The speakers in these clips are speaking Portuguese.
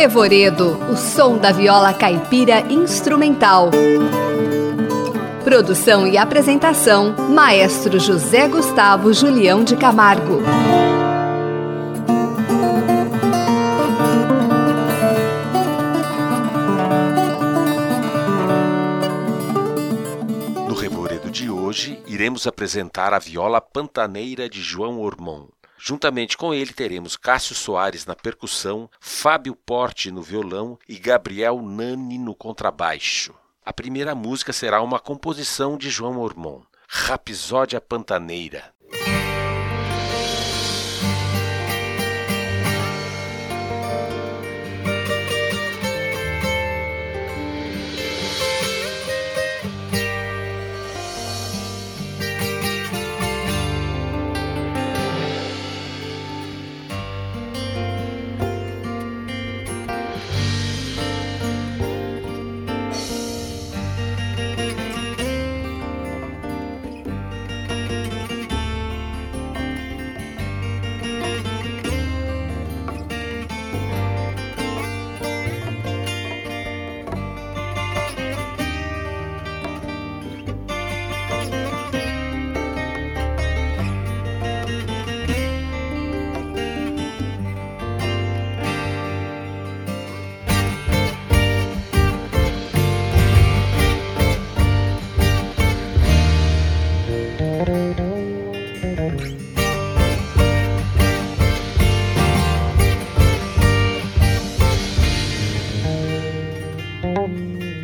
Revoredo, o som da viola caipira instrumental. Produção e apresentação: Maestro José Gustavo Julião de Camargo. No Revoredo de hoje, iremos apresentar a viola pantaneira de João Ormond. Juntamente com ele teremos Cássio Soares na percussão, Fábio Porte no violão e Gabriel Nani no contrabaixo. A primeira música será uma composição de João Ormond, Rapsódia Pantaneira.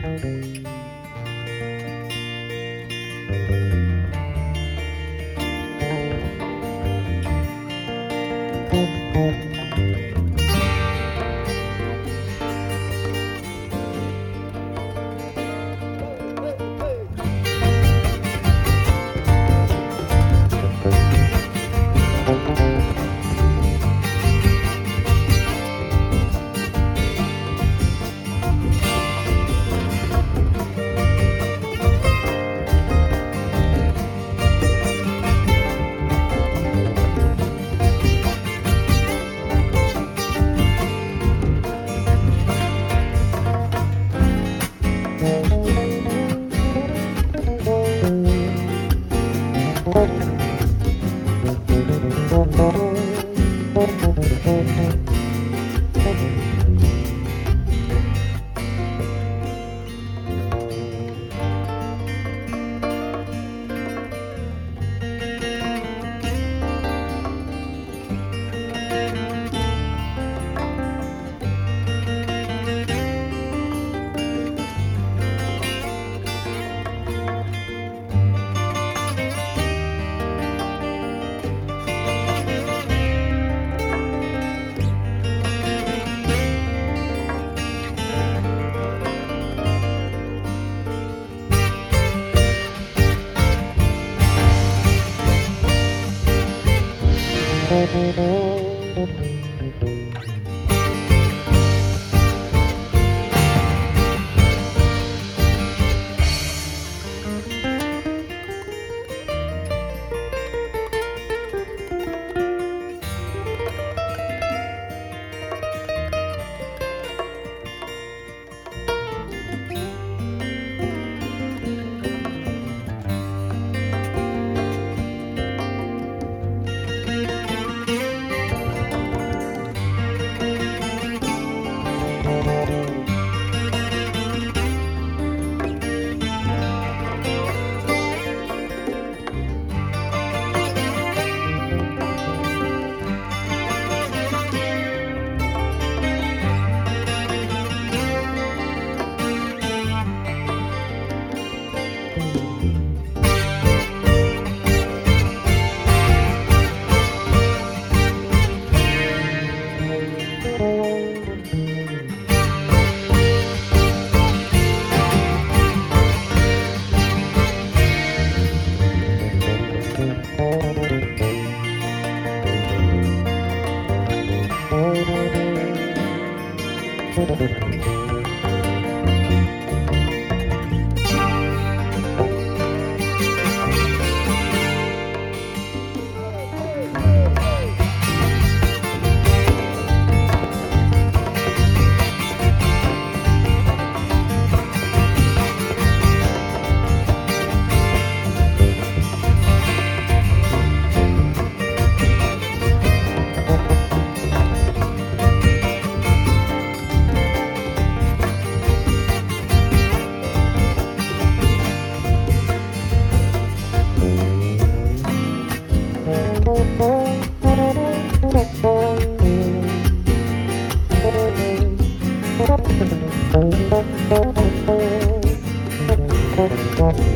Música Mm-hmm.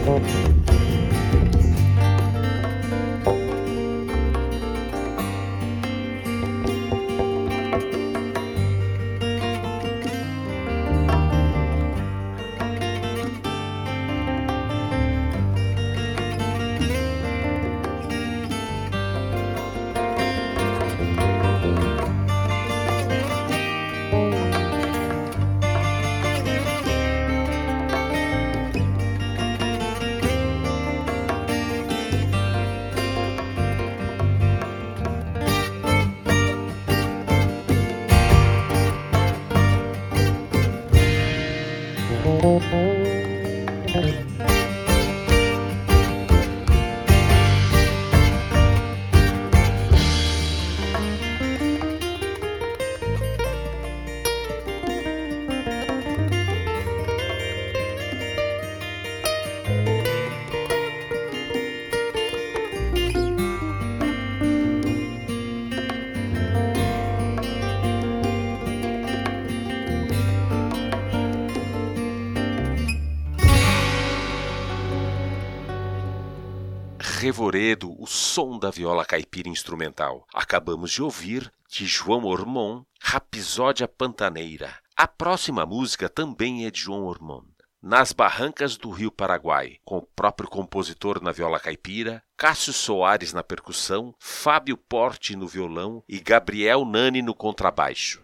Thank O som da viola caipira instrumental. Acabamos de ouvir, de João Ormond, Rapsódia Pantaneira. A próxima música também é de João Ormond. Nas Barrancas do Rio Paraguai, com o próprio compositor na viola caipira, Cássio Soares na percussão, Fábio Porte no violão e Gabriel Nani no contrabaixo.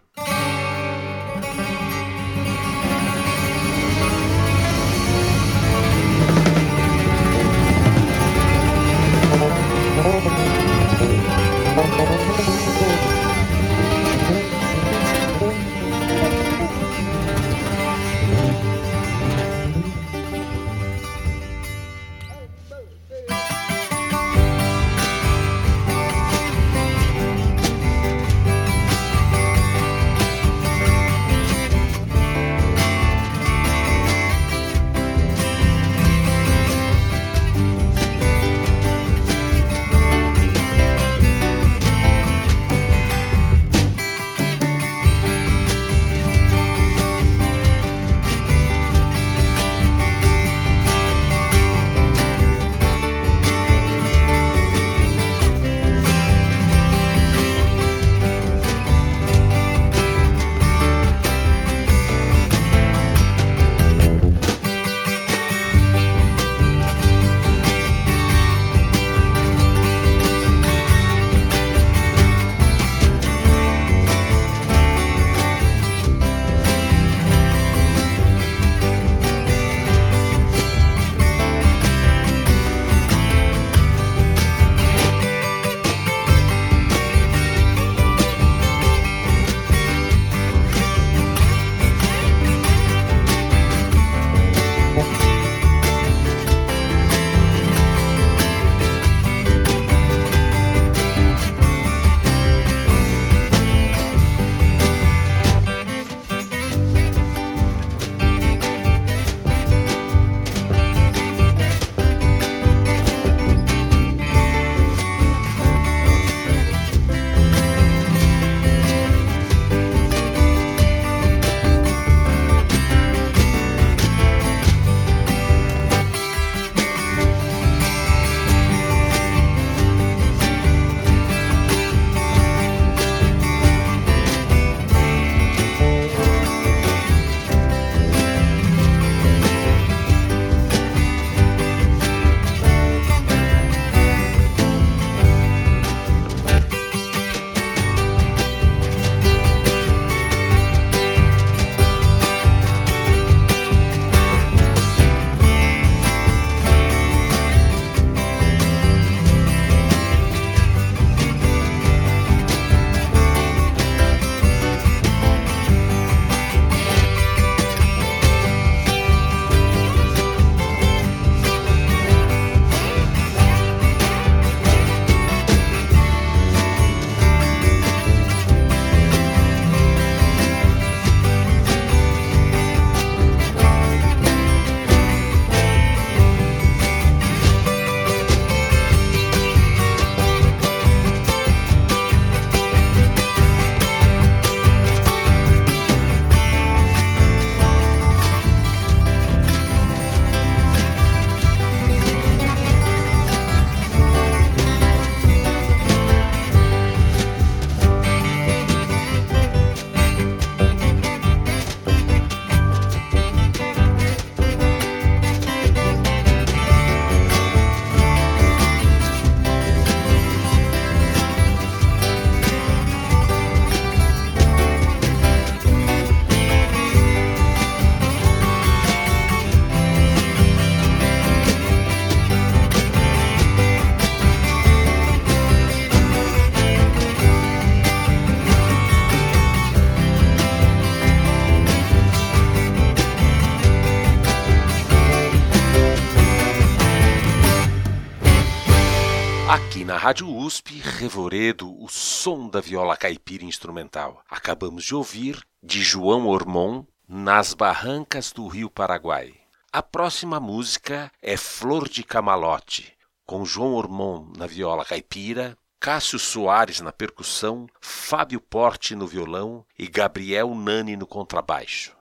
Rádio USP, Revoredo, o som da viola caipira instrumental. Acabamos de ouvir, de João Ormond, Nas Barrancas do Rio Paraguai. A próxima música é Flor de Camalote, com João Ormond na viola caipira, Cássio Soares na percussão, Fábio Porte no violão e Gabriel Nani no contrabaixo.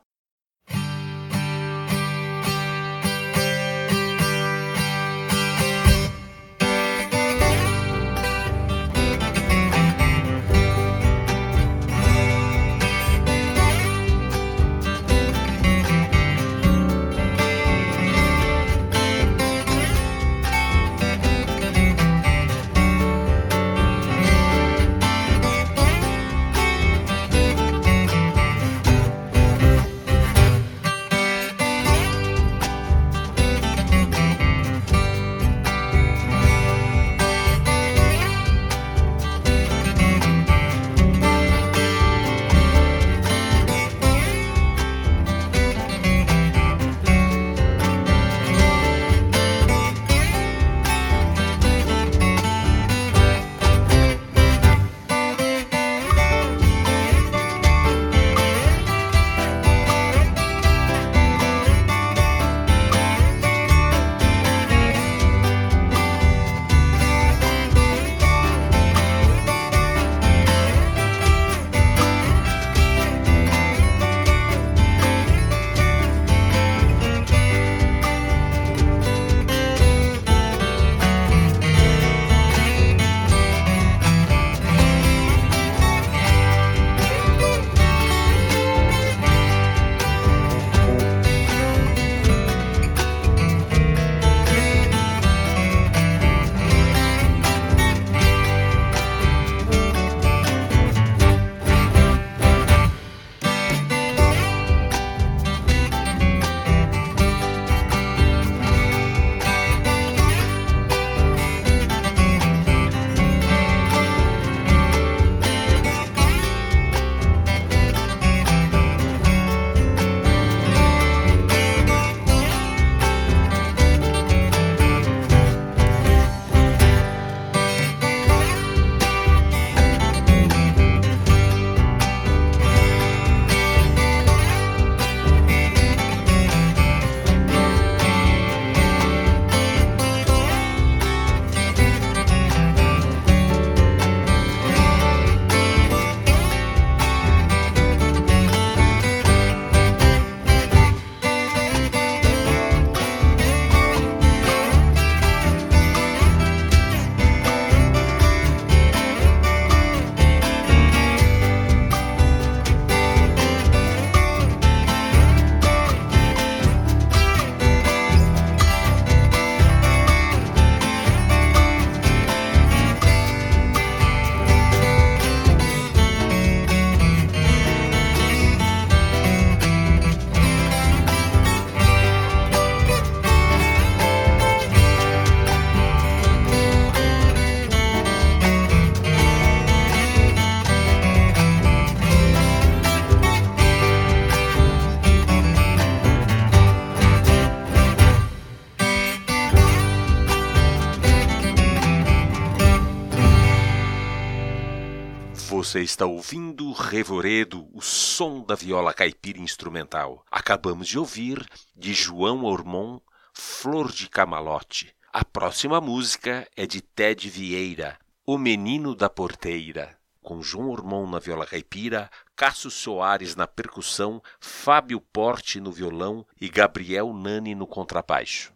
Você está ouvindo Revoredo, o som da viola caipira instrumental. Acabamos de ouvir, de João Ormond, Flor de Camalote. A próxima música é de Ted Vieira, O Menino da Porteira. Com João Ormond na viola caipira, Cássio Soares na percussão, Fábio Porte no violão e Gabriel Nani no contrabaixo.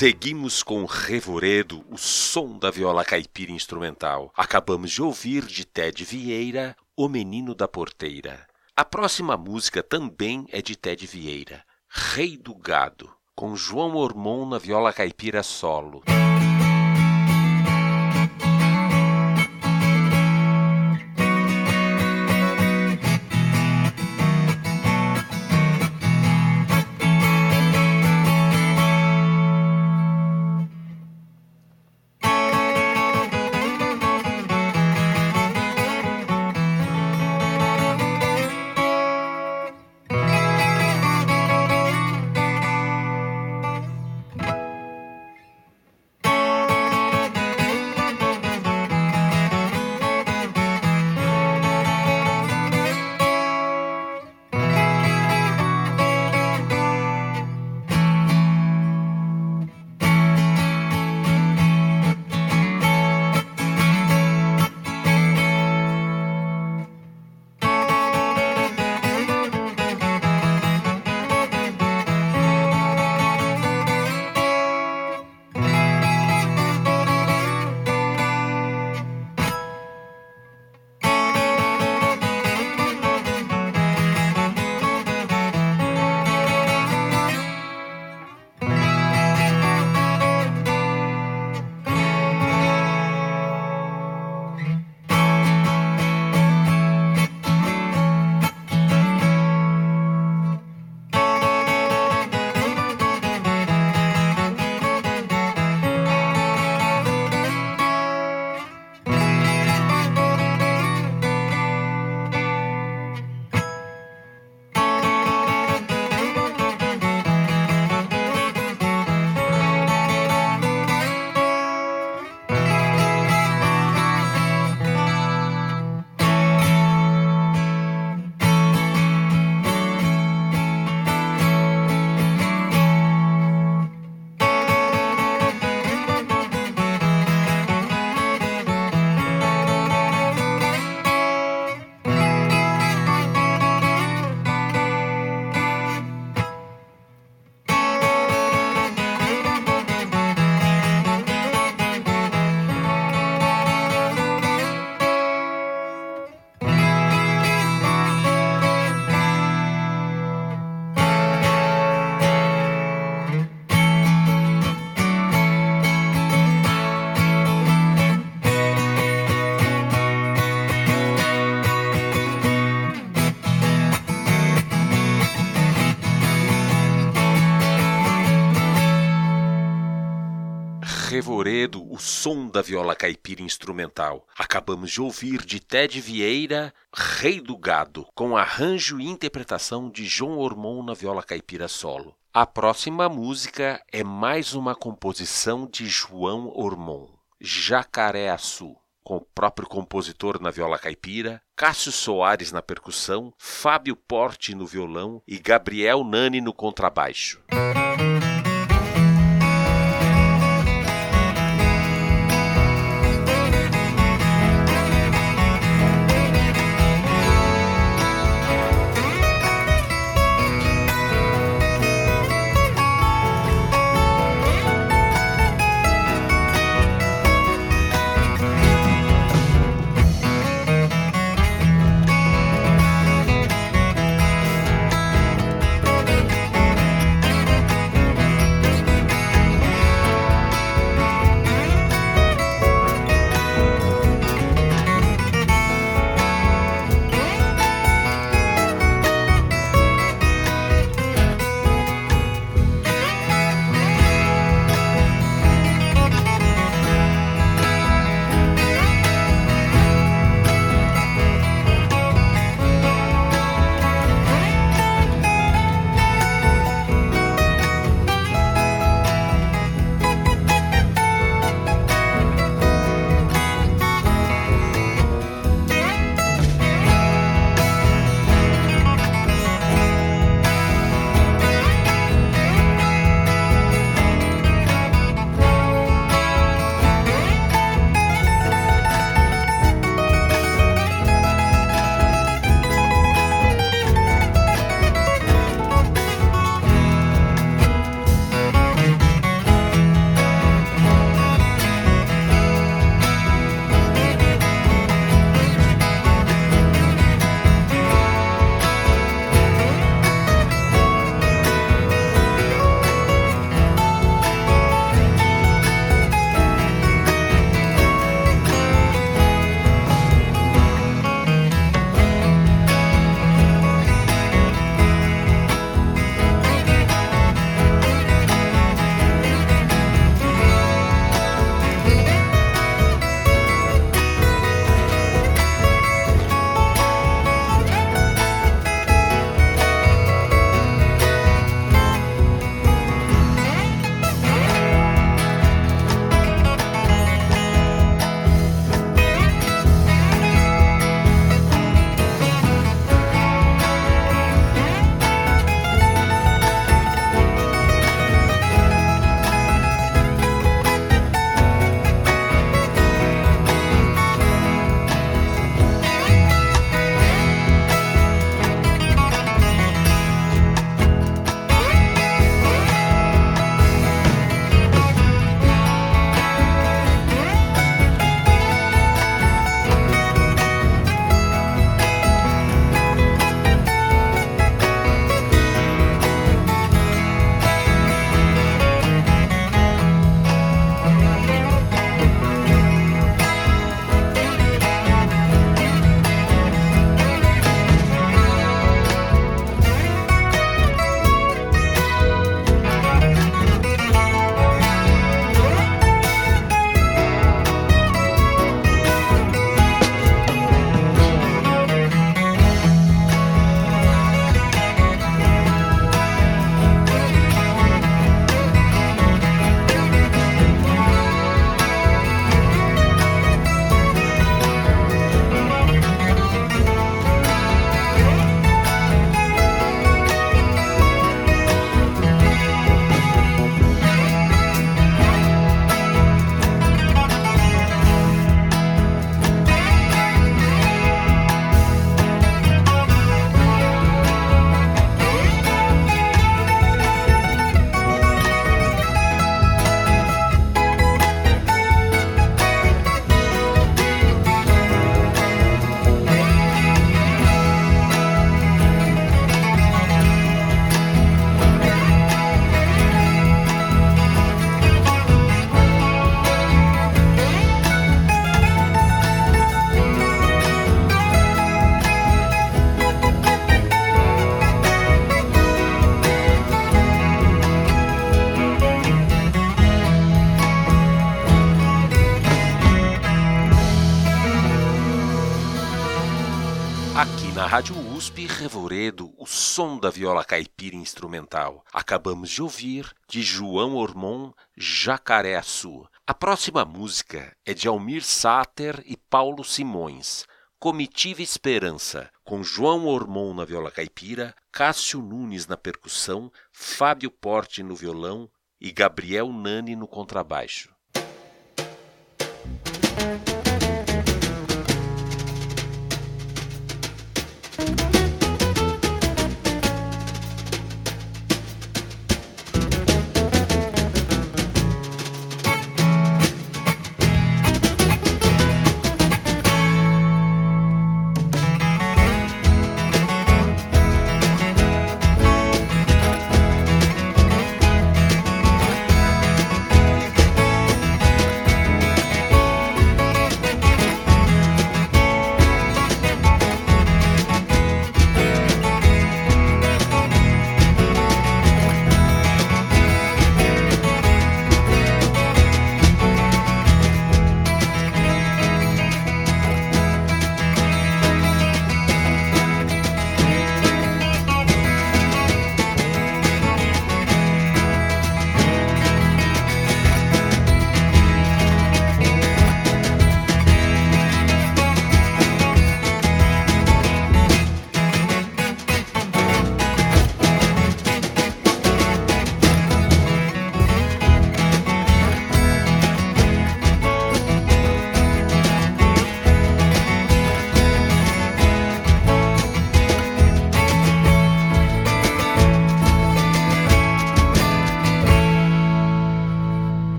Seguimos com Revoredo, o som da viola caipira instrumental. Acabamos de ouvir de Ted Vieira, O Menino da Porteira. A próxima música também é de Ted Vieira, Rei do Gado, com João Ormond na viola caipira solo. Arrevoredo o som da viola caipira instrumental. Acabamos de ouvir de Ted Vieira, Rei do Gado, com arranjo e interpretação de João Ormond na viola caipira solo. A próxima música é mais uma composição de João Ormond, Jacareaçu com o próprio compositor na viola caipira, Cássio Soares na percussão, Fábio Porte no violão e Gabriel Nani no contrabaixo. Instrumental. Acabamos de ouvir de João Ormon, Jacareaçu. A próxima música é de Almir Sater e Paulo Simões. Comitiva Esperança, com João Ormon na viola caipira, Cássio Nunes na percussão, Fábio Porte no violão e Gabriel Nani no contrabaixo.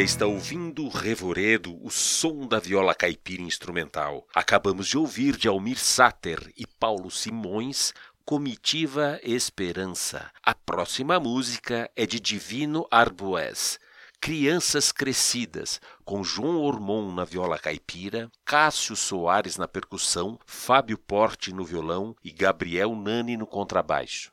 Você está ouvindo Revoredo, o som da viola caipira instrumental. Acabamos de ouvir de Almir Sater e Paulo Simões, Comitiva Esperança. A próxima música é de Divino Arbues, Crianças Crescidas, com João Ormon na viola caipira, Cássio Soares na percussão, Fábio Porte no violão e Gabriel Nani no contrabaixo.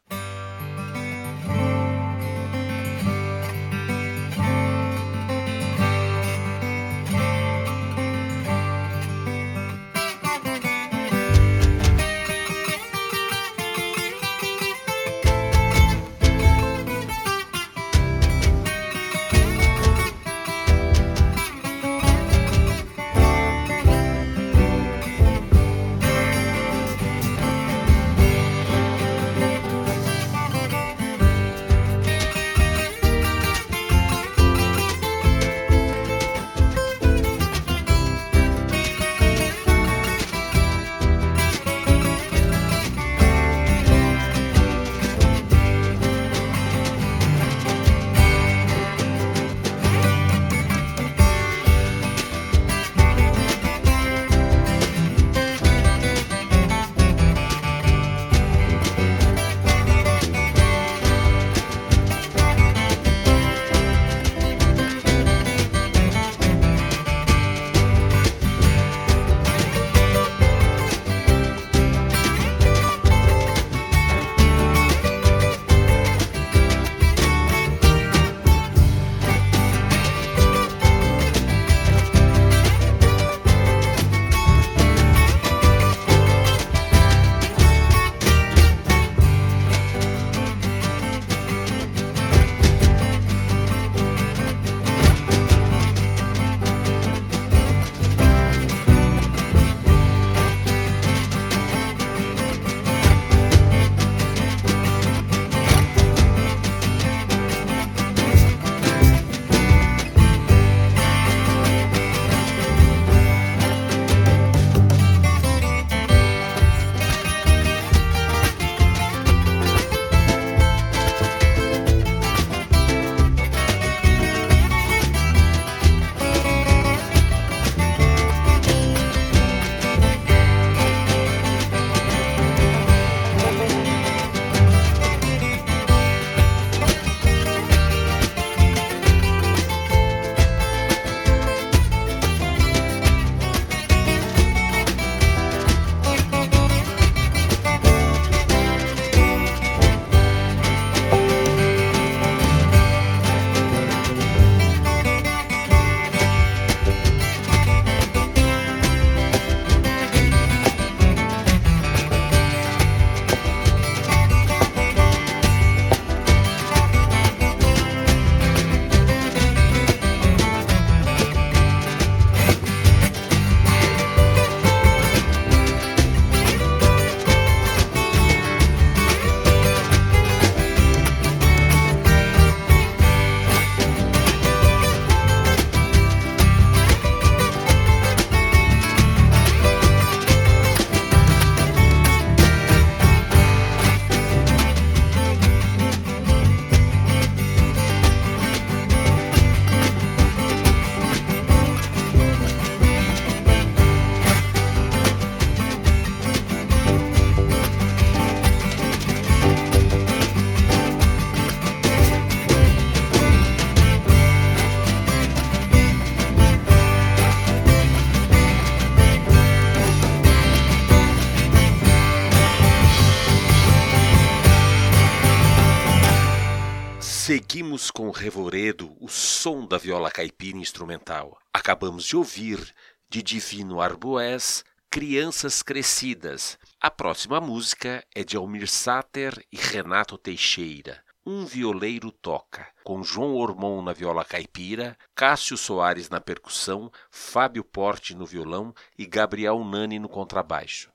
Seguimos com Revoredo, o som da viola caipira instrumental. Acabamos de ouvir, de Divino Arboés, Crianças Crescidas. A próxima música é de Almir Sater e Renato Teixeira. Um Violeiro Toca, com João Ormon na viola caipira, Cássio Soares na percussão, Fábio Porte no violão e Gabriel Nani no contrabaixo.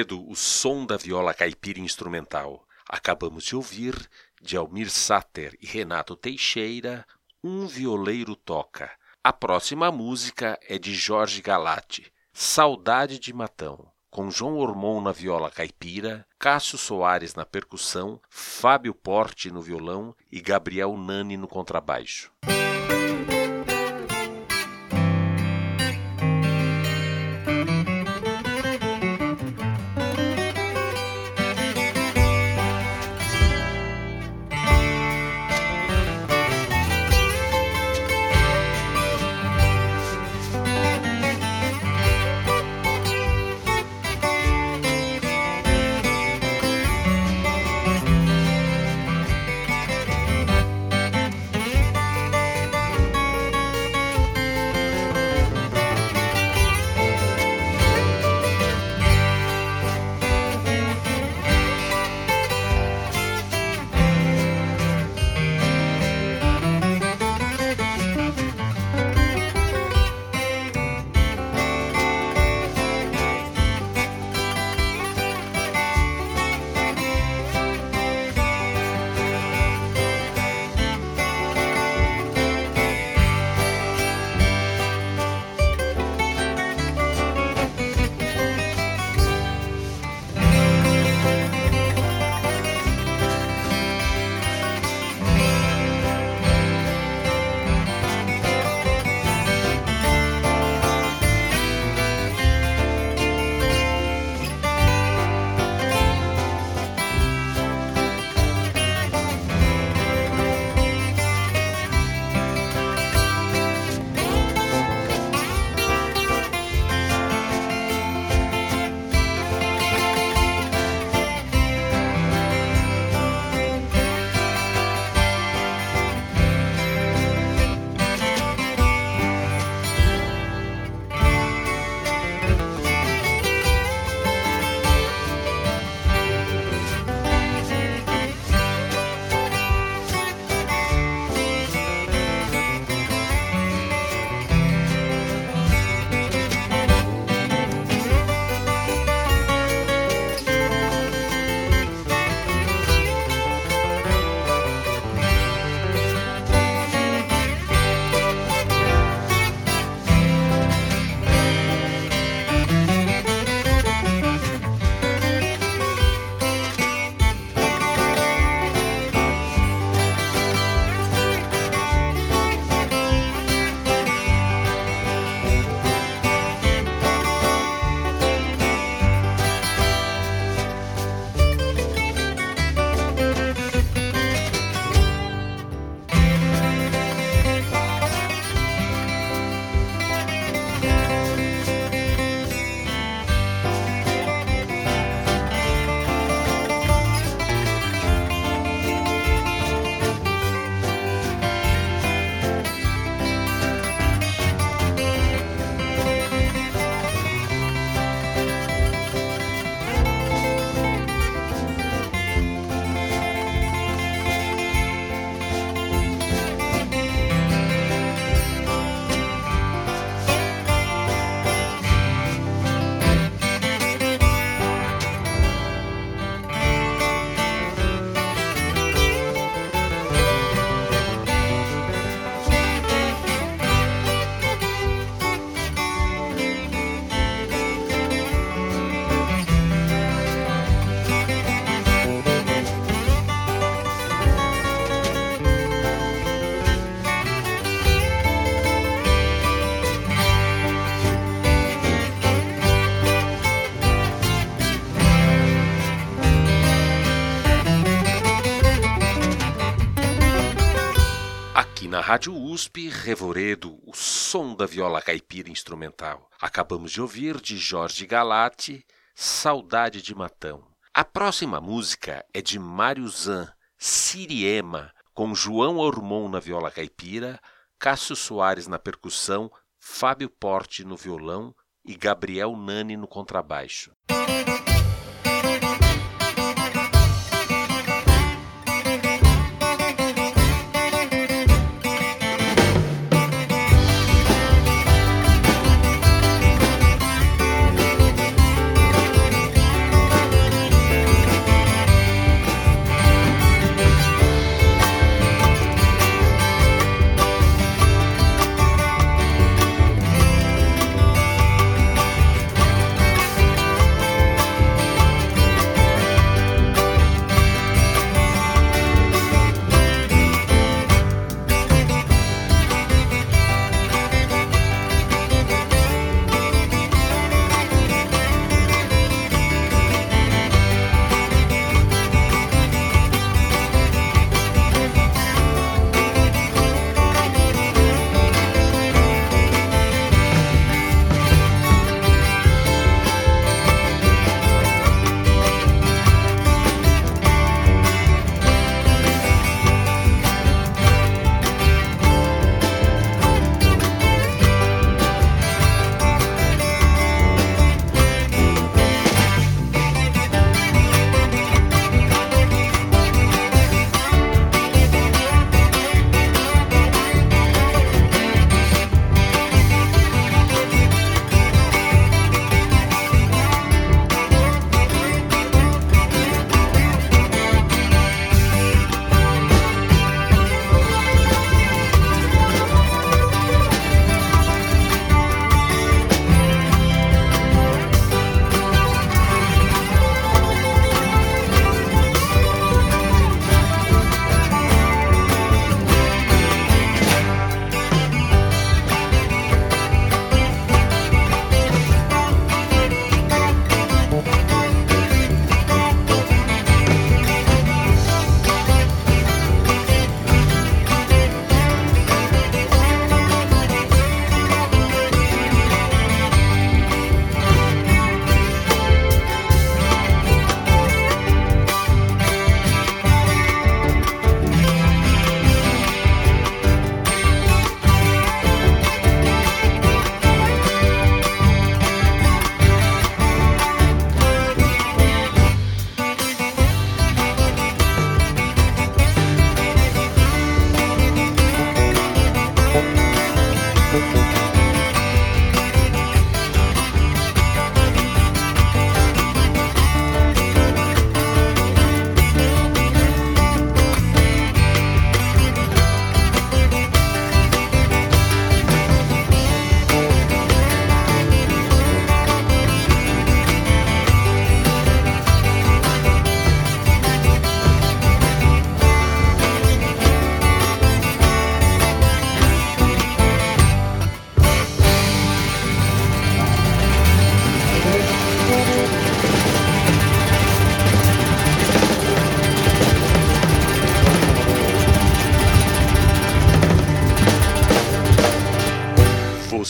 Revoredo, o som da viola caipira instrumental. Acabamos de ouvir, de Almir Sater e Renato Teixeira, Um Violeiro Toca. A próxima música é de Jorge Galati, Saudade de Matão, com João Ormon na viola caipira, Cássio Soares na percussão, Fábio Porte no violão e Gabriel Nani no contrabaixo. Rádio USP, Revoredo, o som da viola caipira instrumental. Acabamos de ouvir de Jorge Galati, Saudade de Matão. A próxima música é de Mário Zan, Siriema, com João Ormon na viola caipira, Cássio Soares na percussão, Fábio Porte no violão e Gabriel Nani no contrabaixo.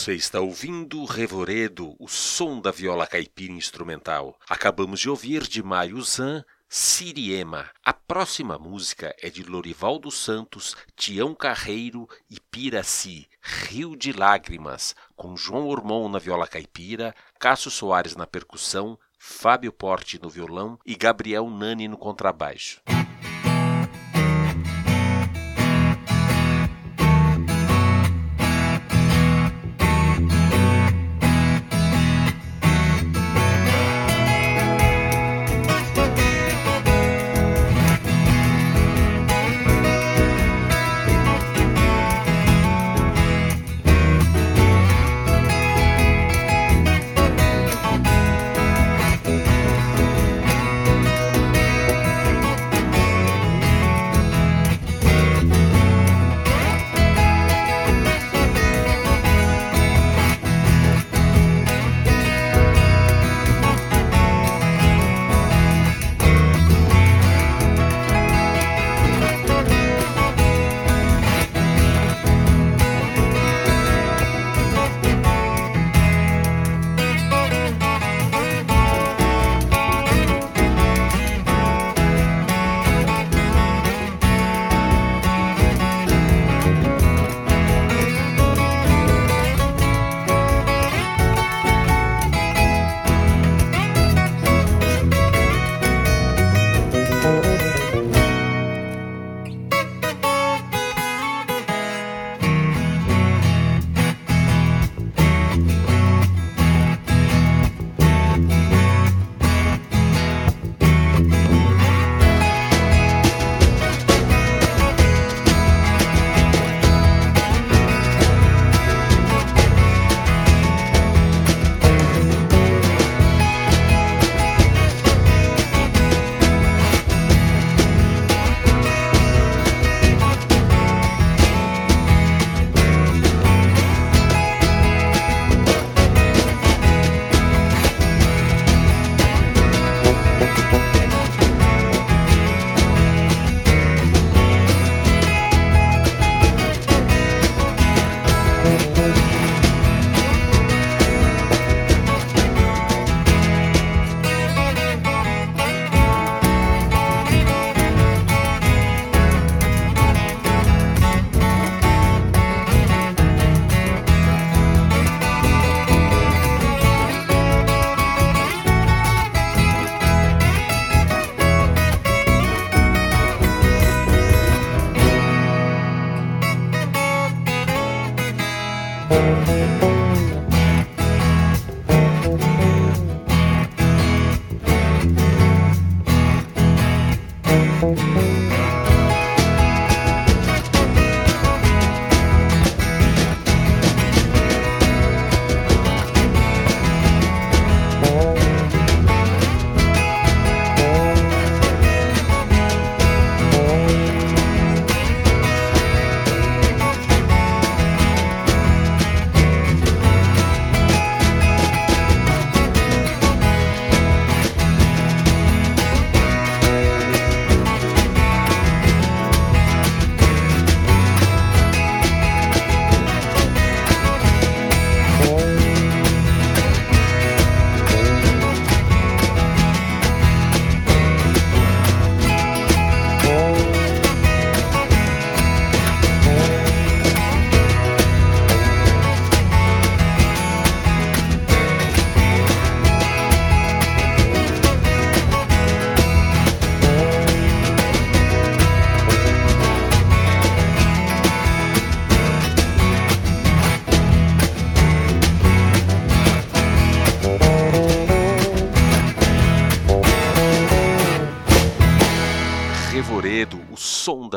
Você está ouvindo Revoredo, o som da viola caipira instrumental. Acabamos de ouvir de Mário Zan, Siriema. A próxima música é de Lorival dos Santos, Tião Carreiro e Piraci, Rio de Lágrimas, com João Ormon na viola caipira, Cássio Soares na percussão, Fábio Porte no violão e Gabriel Nani no contrabaixo.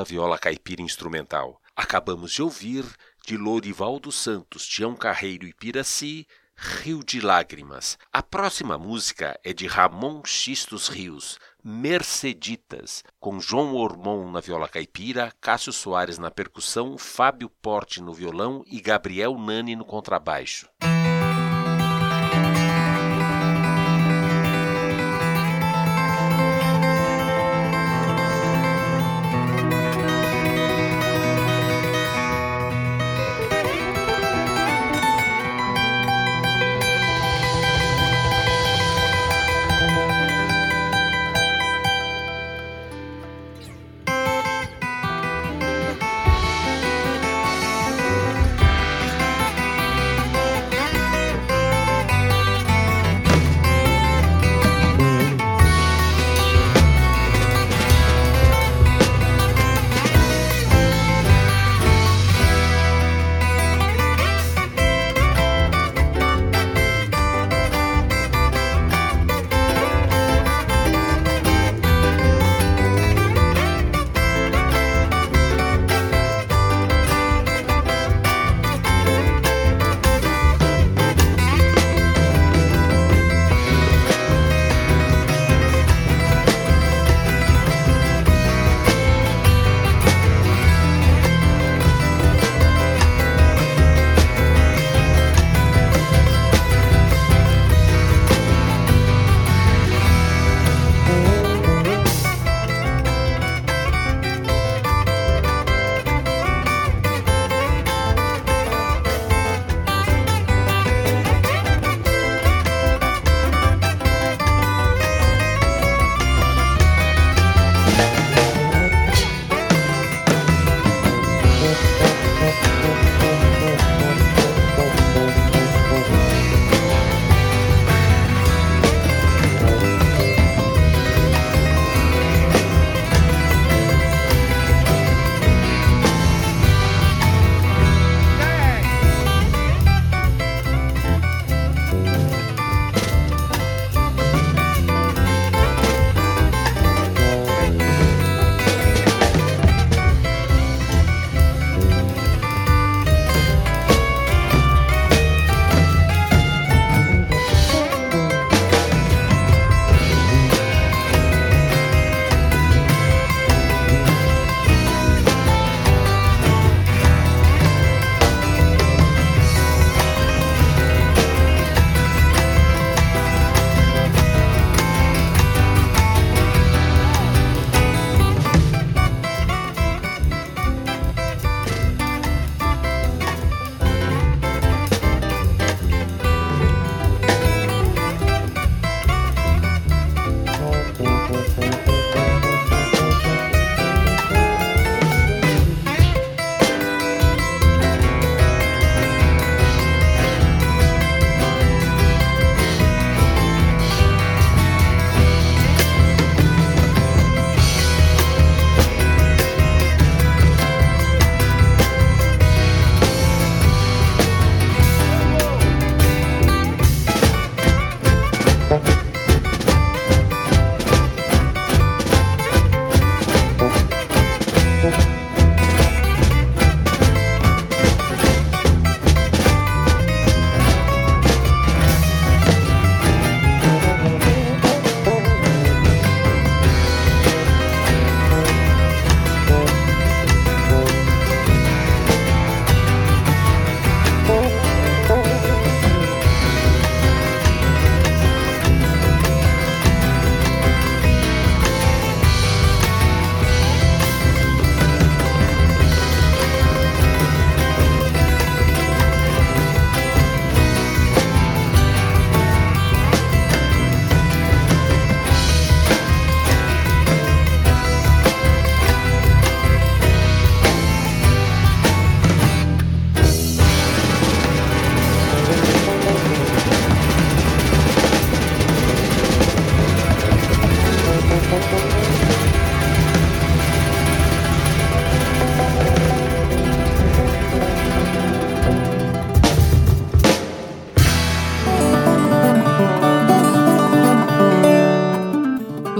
Viola caipira instrumental. Acabamos de ouvir de Lorival dos Santos, Tião Carreiro e Piraci, Rio de Lágrimas. A próxima música é de Ramon Xistos Rios, Merceditas, com João Ormon na viola caipira, Cássio Soares na percussão, Fábio Porte no violão e Gabriel Nani no contrabaixo.